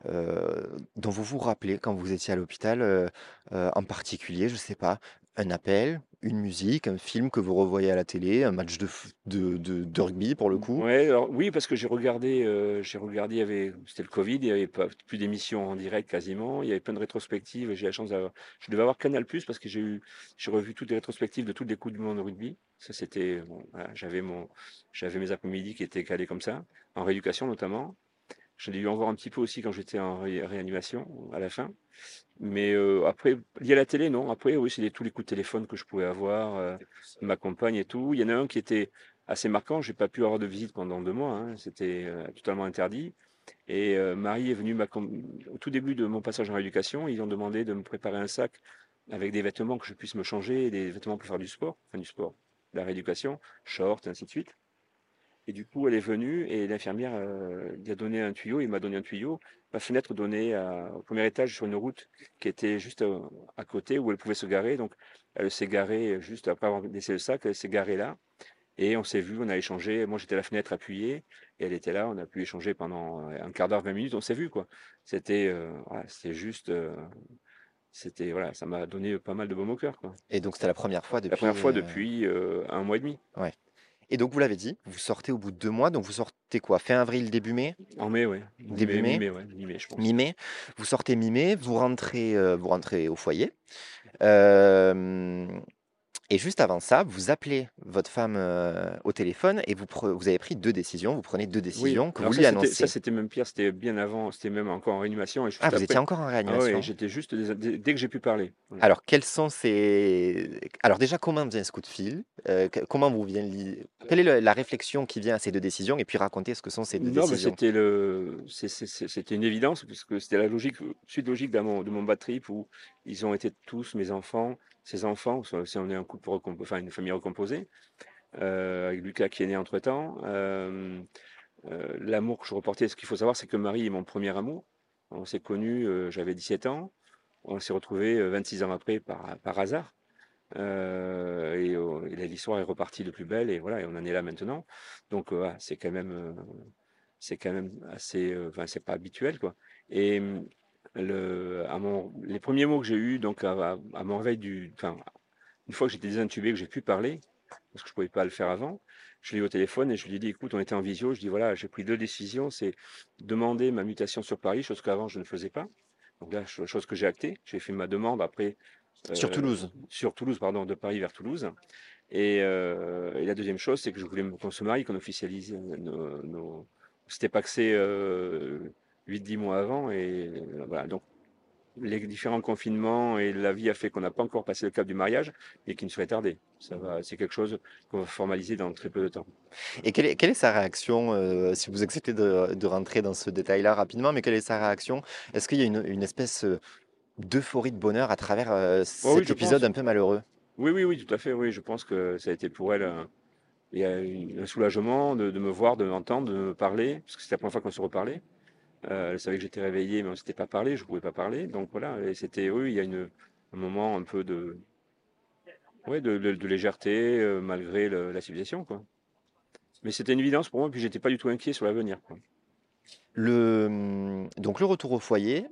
euh, dont vous vous rappelez quand vous étiez à l'hôpital, en particulier, je sais pas, un appel, une musique, un film que vous revoyez à la télé, un match de, f- de, de- de rugby pour le coup? Ouais, alors oui, parce que j'ai regardé, heu, j'ai regardé, il y avait c'était le covid, il y avait pas plus d'émissions en direct quasiment, il y avait plein de rétrospectives j'ai la chance d'avoir je devais avoir Canal+ parce que j'ai eu j'ai revu toutes les rétrospectives de toutes les coupes du monde de rugby. Ça c'était bon, voilà, j'avais mon j'avais mes après-midi qui étaient calés comme ça, en rééducation notamment. J'en ai dû en voir un petit peu aussi quand j'étais en ré réanimation à la fin. Mais, heu, après lié à la télé, non. Après oui, c'est tous les coups de téléphone que je pouvais avoir, heu, de ma compagne et tout. Il y en a un qui était assez marquant, j'ai pas pu avoir de visite pendant 2 mois, hein, c'était, heu, totalement interdit et heu, Marie est venue au tout début de mon passage en rééducation, ils ont demandé de me préparer un sac avec des vêtements que je puisse me changer et des vêtements pour faire du sport, enfin du sport, de la rééducation, shorts et ainsi de suite. Et du coup, elle est venue et l'infirmière euh, lui a donné un tuyau. Il m'a donné un tuyau. Ma fenêtre donnait à- au premier étage sur une route qui était juste euh, à côté où elle pouvait se garer. Donc, elle s'est garée juste après avoir laissé le sac. Elle s'est garée là. Et on s'est vu, on a échangé. Moi, j'étais à la fenêtre appuyée et elle était là. On a pu échanger pendant euh, un quart d'heure, 20 minutes. On s'est vu, quoi. C'était euh, voilà, c'était juste. euh, c'était, voilà, ça m'a donné pas mal de baume au cœur, quoi. Et donc c'était la première fois La depuis... première fois euh, depuis euh, un mois et demi. ouais. Et donc vous l'avez dit, vous sortez au bout de deux mois, donc vous sortez quoi? Fin avril, début mai? En mai, ouais. Début mai? Mi-mai, ouais. Mi-mai, je pense. Mi-mai? Vous sortez mi-mai, vous rentrez, euh, vous rentrez au foyer. Euh, et juste avant ça, vous appelez votre femme euh, au téléphone et vous, pre- vous avez pris deux décisions. Vous prenez deux décisions que alors vous ça lui c'était ça annoncez. c'était même pire, c'était bien avant, c'était même encore en réanimation et juste Ah, vous étiez encore en Ah ouais, réanimation. j'étais juste dès, dès- dès que j'ai pu parler. Voilà. Alors, quels sont ces... Alors déjà, comment vient ce coup de fil? Euh, que- comment vous vient l'i- Quelle est le- la réflexion qui vient à ces deux décisions? Et puis racontez ce que sont ces deux Non, mais décisions? c'était le, c'est- c'est- c'est- c'était une évidence puisque c'était la logique, suite logique de mon, de mon bad trip où ils ont été tous mes enfants, ses enfants, si on est un couple, enfin une famille recomposée, euh, avec Lucas qui est né entre temps. Euh, euh, l'amour que je reportais, ce qu'il faut savoir, c'est que Marie est mon premier amour. On s'est connus, j'avais 17 ans. On s'est retrouvés euh, 26 ans après par, par hasard. Et, euh, et l'histoire est repartie de plus belle et voilà, et on en est là maintenant. Donc c'est quand même, c'est quand même assez, enfin c'est pas habituel quoi. Et le, à mon, les premiers mots que j'ai eus donc à, mon réveil du, enfin une fois que j'étais désintubé, que j'ai pu parler, parce que je pouvais pas le faire avant, je l'ai eu au téléphone et je lui ai dit, écoute, on était en visio, je dis voilà, j'ai pris deux décisions, c'est demander ma mutation sur Paris, chose qu'avant je ne faisais pas. Donc là, cho- chose que j'ai actée, j'ai fait ma demande après Sur euh, Toulouse. sur Toulouse, pardon, de Paris vers Toulouse. Et, euh, et la deuxième chose, c'est que je voulais me- qu'on se marie, qu'on officialise nos, nos... C'était paxé euh, 8-10 mois avant. Et euh, voilà, donc les différents confinements et la vie a fait qu'on n'a pas encore passé le cap du mariage et qu'il ne serait tardé. Ça va, c'est quelque chose qu'on va formaliser dans très peu de temps. Et quelle est, quelle est sa réaction, euh, si vous acceptez de, de rentrer dans ce détail-là rapidement, mais quelle est sa réaction? Est-ce qu'il y a une, une espèce euh, d'euphorie de bonheur à travers euh, Oh cet oui, épisode pense. un peu malheureux? Oui, oui, oui, tout à fait. Oui, je pense que ça a été pour elle un, il y a une- un soulagement de, de me voir, de m'entendre, de me parler, parce que c'était la première fois qu'on se reparlait. Euh, elle savait que j'étais réveillé, mais on ne s'était pas parlé, je ne pouvais pas parler. Donc voilà, et c'était, oui, il y a une, un moment un peu de, ouais, de, de- de légèreté, euh, malgré le- la civilisation, quoi. Mais c'était une évidence pour moi, puis j'étais pas du tout inquiet sur l'avenir. Le, donc le retour au foyer,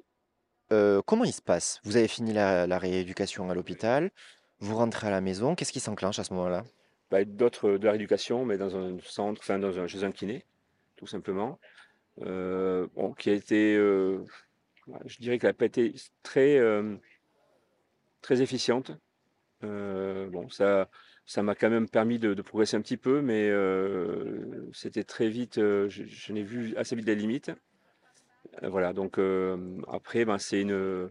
euh, comment il se passe? Vous avez fini la, la rééducation à l'hôpital, vous rentrez à la maison, qu'est-ce qui s'enclenche à ce moment-là? Bah, d'autres de la rééducation, mais dans un centre, enfin dans un, chez un kiné, tout simplement, euh, bon, qui a été, euh, je dirais qu'elle n'a pas été très, euh, très efficiente. Bon, ça, ça m'a quand même permis de, progresser un petit peu, mais c'était très vite, je, n'ai vu assez vite les limites. Euh, voilà, donc après, ben, c'est une,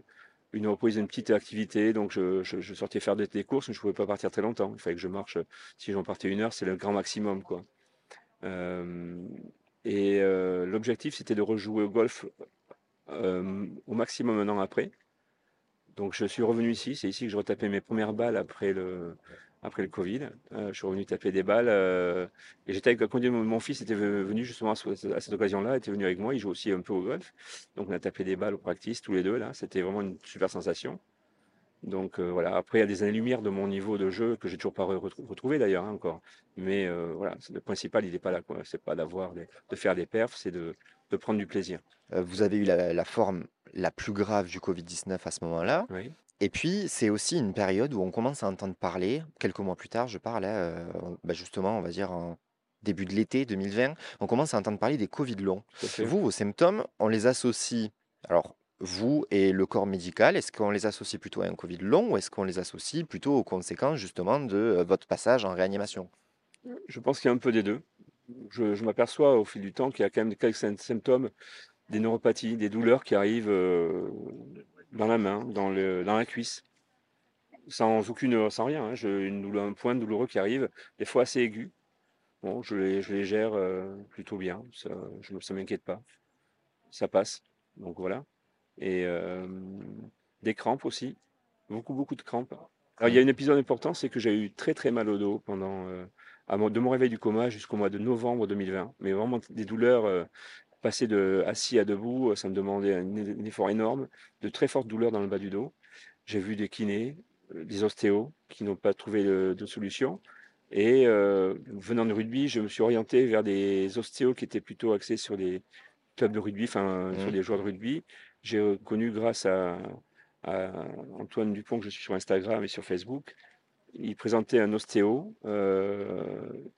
une reprise d'une petite activité, donc je, sortais faire des, courses, mais je ne pouvais pas partir très longtemps. Il fallait que je marche, si j'en partais une heure, c'est le grand maximum, quoi. Et euh, l'objectif, c'était de rejouer au golf euh, au maximum un an après. Donc je suis revenu ici, c'est ici que je retapais mes premières balles après le, après le Covid. Euh, je suis revenu taper des balles. et j'étais avec mon, fils était ve- venu justement à cette occasion-là, était venu avec moi. Il joue aussi un peu au golf. Donc on a tapé des balles au practice tous les deux là. C'était vraiment une super sensation. Donc euh, voilà. Après, il y a des années-lumière de mon niveau de jeu que j'ai toujours pas re- retrou- retrouvé d'ailleurs hein, encore. Mais euh, voilà, le principal, il n'est pas là. C'est pas d'avoir, de faire des perfs, c'est de, de prendre du plaisir. Euh, vous avez eu la, la forme la plus grave du Covid-19 à ce moment-là. Oui. Et puis, c'est aussi une période où on commence à entendre parler, quelques mois plus tard, je parle, hein, euh, bah, justement, on va dire en début de l'été 2020, on commence à entendre parler des Covid longs. Vous, vos symptômes, on les associe, alors vous et le corps médical, est-ce qu'on les associe plutôt à un Covid long ou est-ce qu'on les associe plutôt aux conséquences justement de euh, votre passage en réanimation? Je pense qu'il y a un peu des deux. Je, m'aperçois au fil du temps qu'il y a quand même quelques sym- symptômes, des neuropathies, des douleurs qui arrivent euh, dans la main, dans, la cuisse, sans aucune, sans rien. hein. Un point douloureux qui arrive, des fois assez aigu. Bon, je les, gère euh, plutôt bien. Ça, je, ça m'inquiète pas. Ça passe. Donc voilà. Et euh, des crampes aussi. Beaucoup, beaucoup de crampes. Alors, il y a un épisode important, c'est que j'ai eu très très mal au dos pendant, euh, à mon- de mon réveil du coma jusqu'au mois de novembre 2020. Mais vraiment des douleurs, euh, passer de assis à debout, euh, ça me demandait un, effort énorme, de très fortes douleurs dans le bas du dos. J'ai vu des kinés, euh, des ostéos qui n'ont pas trouvé de, de solution. Et euh, venant de rugby, je me suis orienté vers des ostéos qui étaient plutôt axés sur des clubs de rugby, enfin sur Mhm. des joueurs de rugby. J'ai euh, connu grâce à, Antoine Dupont, que je suis sur Instagram et sur Facebook. Il présentait un ostéo euh,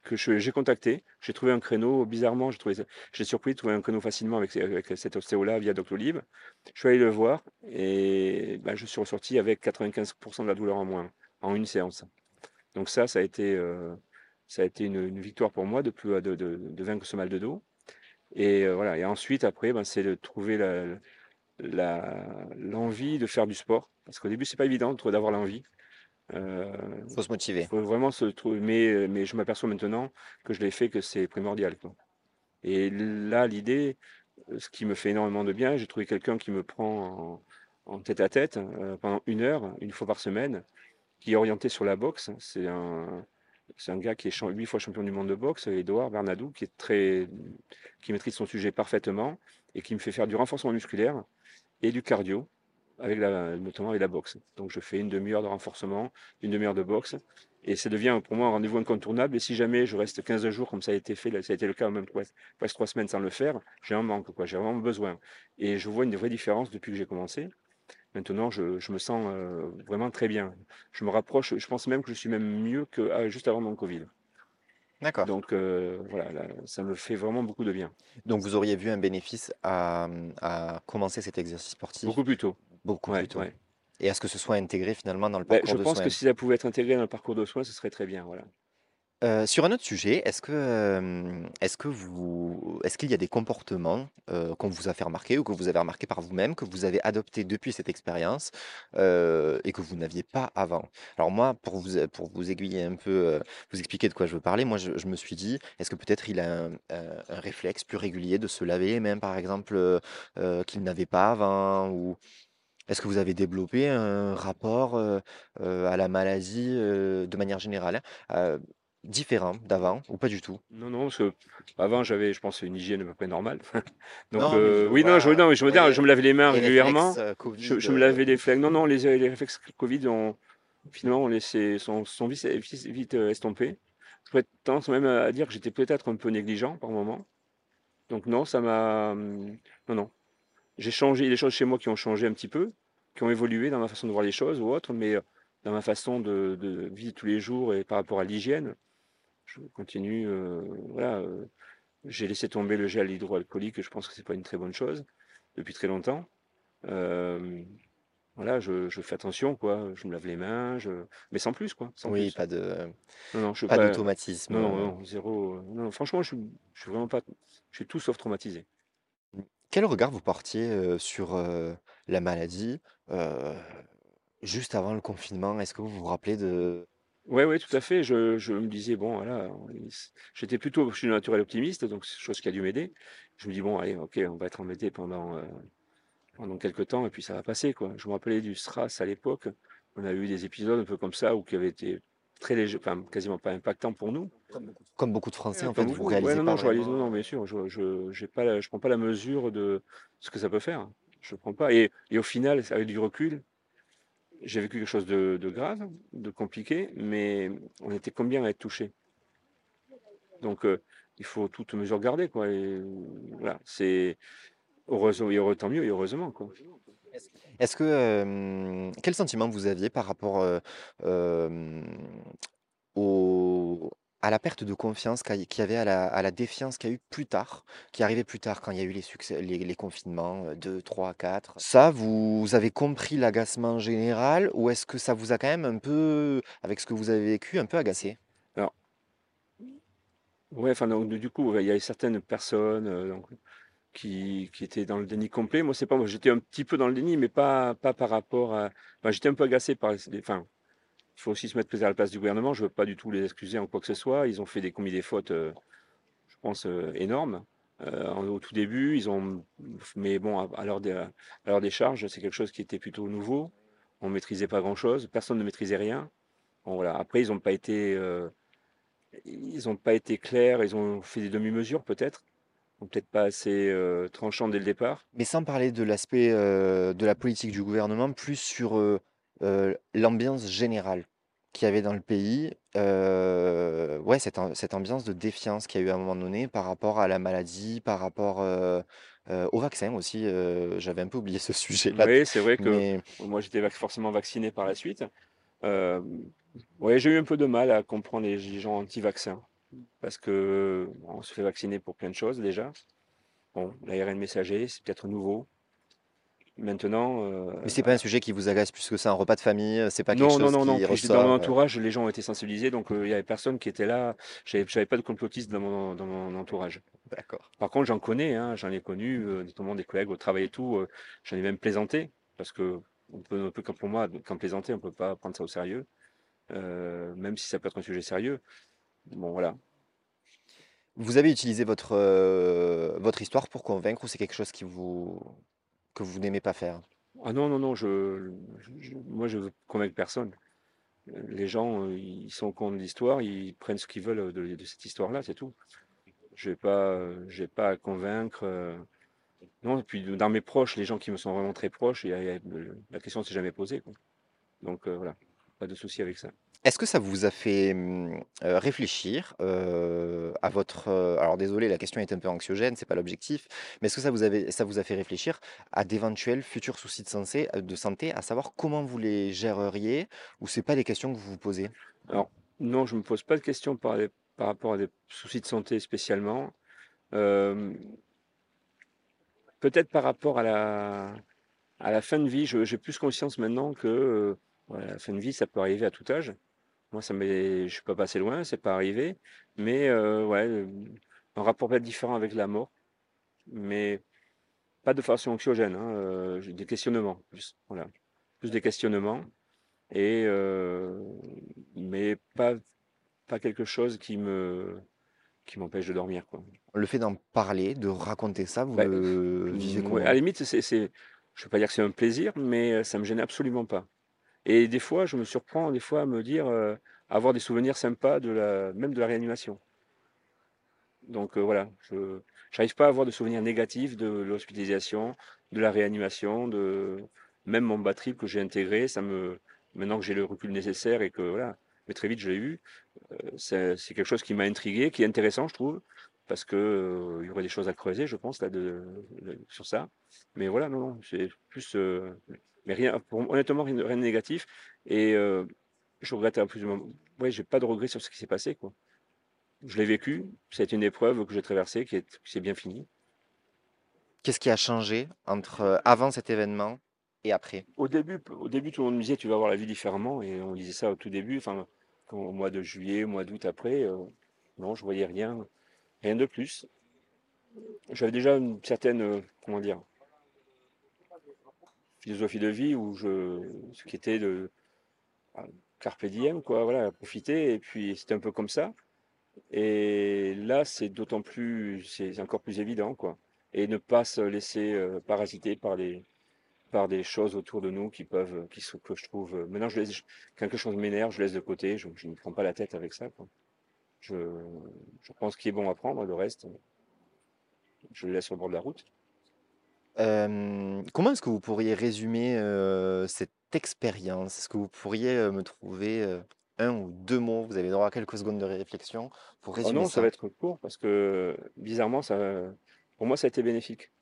que j'ai contacté. J'ai trouvé un créneau, bizarrement, j'ai surpris de trouver un créneau facilement avec, cet ostéo-là via Doctolib. Je suis allé le voir et ben, je suis ressorti avec 95% de la douleur en moins en une séance. Donc ça, ça a été, euh, ça a été une, victoire pour moi de, plus, de, vaincre ce mal de dos. Et voilà. Et ensuite, après, ben, c'est de trouver la- l'envie de faire du sport. Parce qu'au début, c'est pas évident d'avoir l'envie. Euh, Faut se motiver. faut vraiment se trouver. Mais, mais je m'aperçois maintenant que je l'ai fait, que c'est primordial. quoi. Et là, l'idée, ce qui me fait énormément de bien, j'ai trouvé quelqu'un qui me prend en, en tête à tête euh, pendant une heure, une fois par semaine, qui est orienté sur la boxe. C'est un, c'est un gars qui est huit fois champion du monde de boxe, Edouard Bernadou, qui est très, qui maîtrise son sujet parfaitement et qui me fait faire du renforcement musculaire et du cardio, avec la, notamment avec la boxe. Donc je fais une demi-heure de renforcement, une demi-heure de boxe, et ça devient pour moi un rendez-vous incontournable. Et si jamais je reste 15 jours, comme ça a été fait, ça a été le cas même presque trois semaines sans le faire, j'ai un manque. J'ai vraiment besoin. Et je vois une vraie différence depuis que j'ai commencé. Maintenant, je, je me sens euh, vraiment très bien. Je me rapproche, je pense même que je suis même mieux que ah, juste avant mon Covid. D'accord. Donc euh, voilà, là, ça me fait vraiment beaucoup de bien. Donc vous auriez vu un bénéfice à, à commencer cet exercice sportif? Beaucoup plus tôt. beaucoup Ouais, plus tôt. ouais. Et à ce que ce soit intégré finalement dans le Ben, parcours je de pense soins? que si ça pouvait être intégré dans le parcours de soins, ce serait très bien. Voilà. Euh, sur un autre sujet, est-ce que, est-ce que vous, est-ce qu'il y a des comportements qu'on vous a fait remarquer ou que vous avez remarqué par vous-même, que vous avez adopté depuis cette expérience et que vous n'aviez pas avant? Alors moi, pour vous, aiguiller un peu, vous expliquer de quoi je veux parler, moi je, me suis dit, est-ce que peut-être il a un, réflexe plus régulier de se laver les mains, par exemple, qu'il n'avait pas avant, ou est-ce que vous avez développé un rapport à la maladie de manière générale, différent d'avant ou pas du tout? Non, non, parce que avant j'avais, je pense, une hygiène à peu près normale. Donc Non, euh, oui, non, je, non, me je me lavais les mains les régulièrement. réflexes euh, Je, me euh, lavais les flingues. Non, non, les, les réflexes Covid ont finalement ont laissé, sont, sont vite, vite, estompés. Je pourrais tendance même à dire que j'étais peut-être un peu négligent par moment. Donc non, ça m'a, hum, non, non. J'ai changé, il y a des choses chez moi qui ont changé un petit peu, qui ont évolué dans ma façon de voir les choses ou autre, mais dans ma façon de, de vivre tous les jours et par rapport à l'hygiène, je continue. euh, voilà, euh, j'ai laissé tomber le gel hydroalcoolique, je pense que c'est pas une très bonne chose depuis très longtemps. Euh, voilà, je, je fais attention, quoi. Je me lave les mains, je... mais sans plus, quoi, sans Oui, plus. pas de, Non, non, je pas pas. d'automatisme. Non, non, zéro. Non, franchement, je suis, je suis vraiment pas. Je suis tout sauf traumatisé. Quel regard vous portiez euh, sur euh, la maladie euh, juste avant le confinement? Est-ce que vous vous rappelez de... Ouais, ouais, tout à fait. Je, je me disais, bon, voilà, on j'étais plutôt, je suis de naturel optimiste, donc c'est chose qui a dû m'aider. Je me dis, bon, allez, ok, on va être embêté pendant, euh, pendant quelques temps, et puis ça va passer, quoi. Je me rappelais du SRAS à l'époque. On a eu des épisodes un peu comme ça, où qui avaient été très léger, enfin quasiment pas impactant pour nous. Comme beaucoup de Français, Ouais, en fait, comme vous beaucoup. Ouais, réalisez non, pas non, je réalise, non, vraiment. non, bien sûr, je, je, j'ai pas, la- je prends pas la mesure de ce que ça peut faire. Je prends pas. Et, et au final, avec du recul, j'ai vécu quelque chose de, grave, de compliqué, mais on était combien à être touchés? Donc, euh, il faut toute mesure garder, quoi. Voilà, c'est heureusement, et tant mieux, et heureusement, quoi. Est-ce que, hem, quel sentiment vous aviez par rapport, heu, hem, au à la perte de confiance qu'il y avait, à la défiance qu'il y a eu plus tard, qui arrivée plus tard quand il y a eu les confinements, heu, 2-3-4? Ça, vous avez compris l'agacement général ou est-ce que ça vous a quand même un peu, avec ce que vous avez vécu, un peu agacé? Alors, ouais, enfin, donc, du coup, il y a certaines personnes, euh, qui, étaient dans le déni complet. Moi, c'est pas moi, j'étais un petit peu dans le déni, mais pas, par rapport à. J'étais un peu agacé par les. Enfin, il faut aussi se mettre à la place du gouvernement. Je veux pas du tout les excuser en quoi que ce soit. Ils ont fait des commis des fautes, euh, je pense, euh, énormes. euh, au tout début, ils ont. Mais bon, à, à leur décharge, c'est quelque chose qui était plutôt nouveau. On maîtrisait pas grand-chose. Personne ne maîtrisait rien. Voilà. Après, ils n'ont pas été. ils ont pas été clairs. Ils ont fait des demi-mesures, peut-être. Peut-être pas assez tranchants dès le départ. Mais sans parler de l'aspect, de la politique du gouvernement, plus sur, l'ambiance générale qu'il y avait dans le pays. Ouais, cette am cette ambiance de défiance qu'il y a eu à un moment donné par rapport à la maladie, par rapport, au vaccin aussi, j'avais un peu oublié ce sujet-là, Oui, c'est vrai que mais moi j'étais vac- forcément vacciné par la suite. Euh, ouais, j'ai eu un peu de mal à comprendre les gens anti-vaccins parce que on se fait vacciner pour plein de choses déjà. Bon, l'ARN messager, c'est peut-être nouveau. Maintenant, euh, mais c'est pas un sujet qui vous agace plus que ça, un repas de famille, heu, c'est pas quelque non, non, chose non, non. qui Puis j'ai- dans mon heu? entourage, les gens ont été sensibilisés, donc euh, il y avait personne qui était là. J'avais j'avais pas de complotistes dans mon, dans mon entourage. D'accord. Par contre, j'en connais, hein, j'en ai connu, euh, notamment des collègues au travail et tout. euh, j'en ai même plaisanté parce que on peut, on peut, comme pour moi, quand plaisanter, on peut pas prendre ça au sérieux. euh, même si ça peut être un sujet sérieux. Bon, voilà. Vous avez utilisé votre, votre histoire pour convaincre ou c'est quelque chose qui vous que vous n'aimez pas faire? Ah non, non, non, je, je- moi, je veux convaincre personne. Les gens, ils sont au courant de l'histoire, ils prennent ce qu'ils veulent de, cette histoire-là, c'est tout. Je n'ai pas, pas à convaincre. euh, Non, puis dans mes proches, les gens qui me sont vraiment très proches, y y a- la question ne s'est jamais posée. Donc euh, voilà, pas de souci avec ça. Est-ce que ça vous a fait, mmh, heu, réfléchir, à votre, alors désolé, la question est un peu anxiogène, c'est pas l'objectif, mais est-ce que ça vous avez ça vous a fait réfléchir à d'éventuels futurs soucis de de santé, à savoir comment vous les géreriez ou c'est pas des questions que vous vous posez? Alors, non, je ne me pose pas de questions par, par rapport à des soucis de santé spécialement. Euh, peut-être par rapport à la, à la fin de vie, j'ai plus conscience maintenant que euh, la fin de vie, ça peut arriver à tout âge. Moi, ça m'est, je suis pas passé loin, c'est pas arrivé, mais euh, ouais, un rapport peut-être différent avec la mort, mais pas de façon anxiogène, hein, euh, des questionnements, plus, voilà, plus des questionnements, et euh, mais pas pas quelque chose qui me qui m'empêche de dormir, quoi. Le fait d'en parler, de raconter ça, vous le vivez ouais, à la limite, c'est, c'est, je vais pas dire que c'est un plaisir, mais ça me gêne absolument pas. Et des fois, je me surprends des fois à me dire, euh, avoir des souvenirs sympas de la, même de la réanimation. Donc euh, voilà, je n'arrive pas à avoir de souvenirs négatifs de l'hospitalisation, de la réanimation, de même mon bas trip que j'ai intégré, ça me maintenant que j'ai le recul nécessaire et que voilà, mais très vite je l'ai eu, euh, c'est c'est quelque chose qui m'a intrigué, qui est intéressant, je trouve, parce que euh, il y aurait des choses à creuser, je pense là de, de- sur ça. Mais voilà, non, non, c'est plus, euh, mais rien, pour- honnêtement rien, de rien de négatif et euh, je regrette un plus, ouais, j'ai pas de regrets sur ce qui s'est passé quoi. Je l'ai vécu, c'est une épreuve que j'ai traversée qui est, qui s'est bien finie. Qu'est-ce qui a changé entre, heu, avant cet événement et après? Au début, au début, tout le monde me disait tu vas voir la vie différemment, et on disait ça au tout début, enfin, au mois de juillet, au mois d'août après, euh, non, je voyais rien, rien de plus. J'avais déjà une certaine, euh, comment dire, philosophie de vie où je, ce qui était de ah, carpe diem, quoi, voilà, profiter, et puis c'était un peu comme ça. Et là, c'est d'autant plus, c'est encore plus évident, quoi. Et ne pas se laisser euh, parasiter par les, par des choses autour de nous qui peuvent, qui sont, que je trouve. euh, Maintenant, je laisse, quelque chose m'énerve, je laisse de côté, je, ne prends pas la tête avec ça. quoi. Je, je prends ce est bon à prendre, le reste, je le laisse au bord de la route. Comment est-ce que vous pourriez résumer cette expérience? Est-ce que vous pourriez me trouver euh, un ou deux mots? Vous avez droit à quelques secondes de réflexion pour Oh résumer non, ça ça. va être court parce que bizarrement, ça, pour moi, ça a été bénéfique.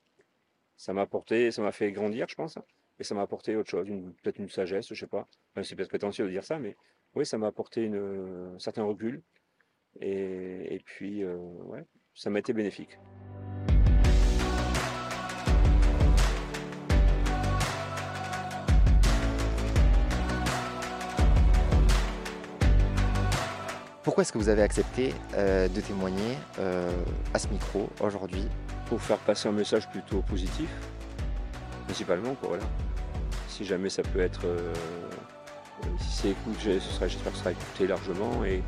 Ça m'a apporté, ça m'a fait grandir, je pense, et ça m'a apporté autre chose, une- peut-être une sagesse, je sais pas. C'est peut-être prétentieux de dire ça, mais oui, ça m'a apporté une, un certain recul. Et, et puis, ouais, ça m'a été bénéfique. Pourquoi est-ce que vous avez accepté euh, de témoigner euh, à ce micro aujourd'hui? Pour faire passer un message plutôt positif, principalement, quoi, voilà. Si jamais ça peut être, euh, si c'est écouté, j'espère que ce sera écouté largement, et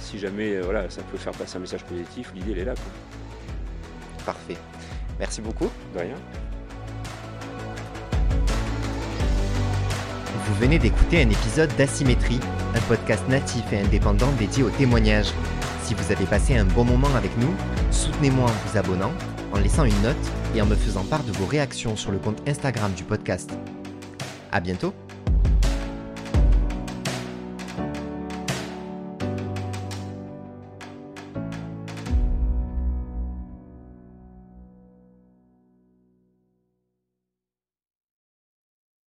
si jamais, voilà, ça peut faire passer un message positif, l'idée, elle est là, quoi. Parfait. Merci beaucoup. De rien. Vous venez d'écouter un épisode d'Asymétrie, un podcast natif et indépendant dédié au témoignage. Si vous avez passé un bon moment avec nous, soutenez-moi en vous abonnant, en laissant une note et en me faisant part de vos réactions sur le compte Instagram du podcast. À bientôt!